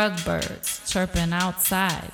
Drug birds chirping outside.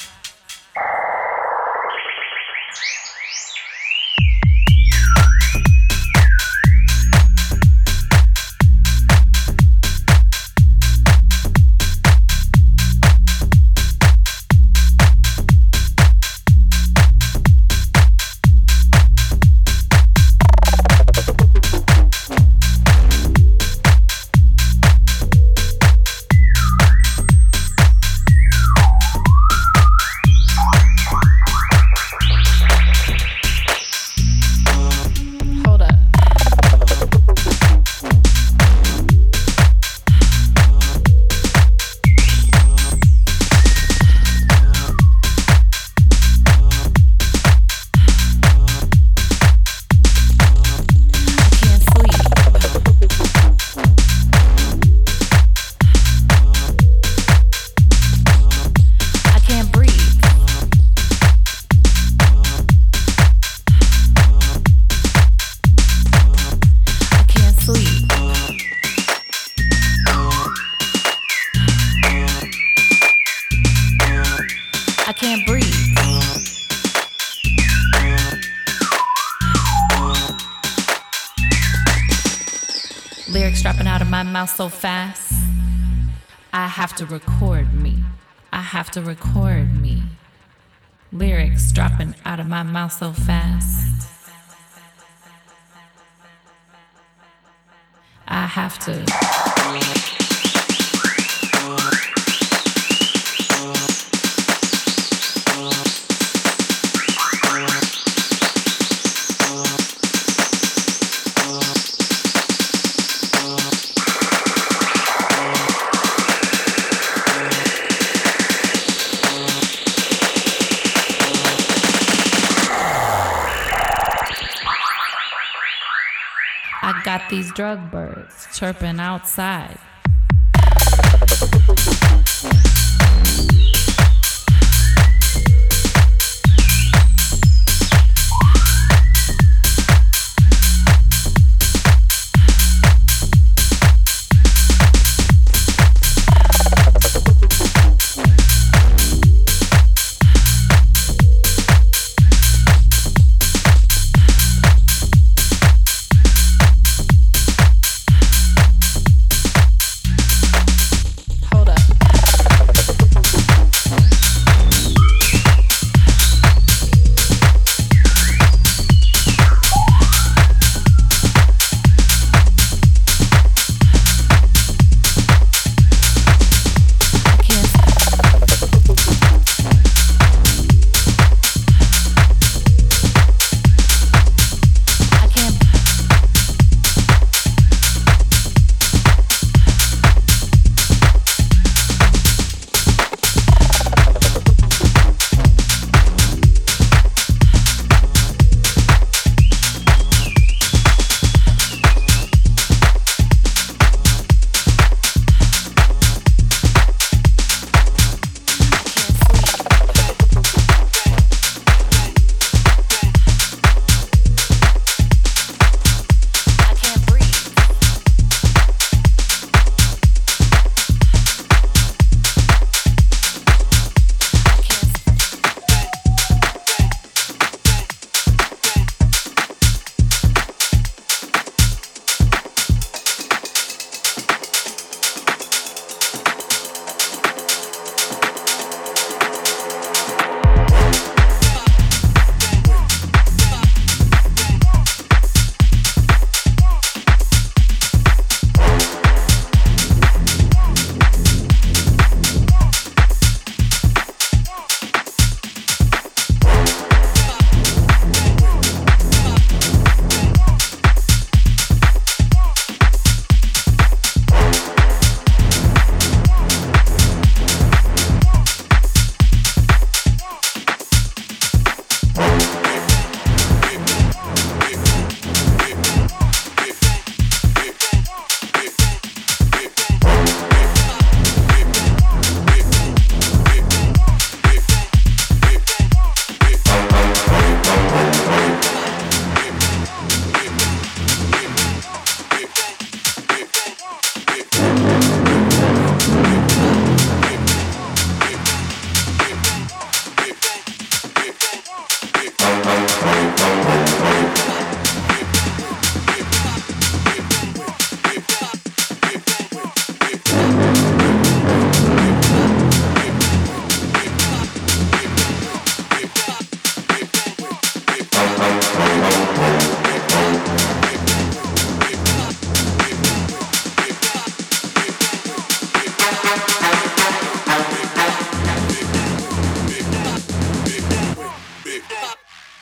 have to. these drug birds chirping outside.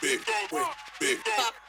big, big, big. big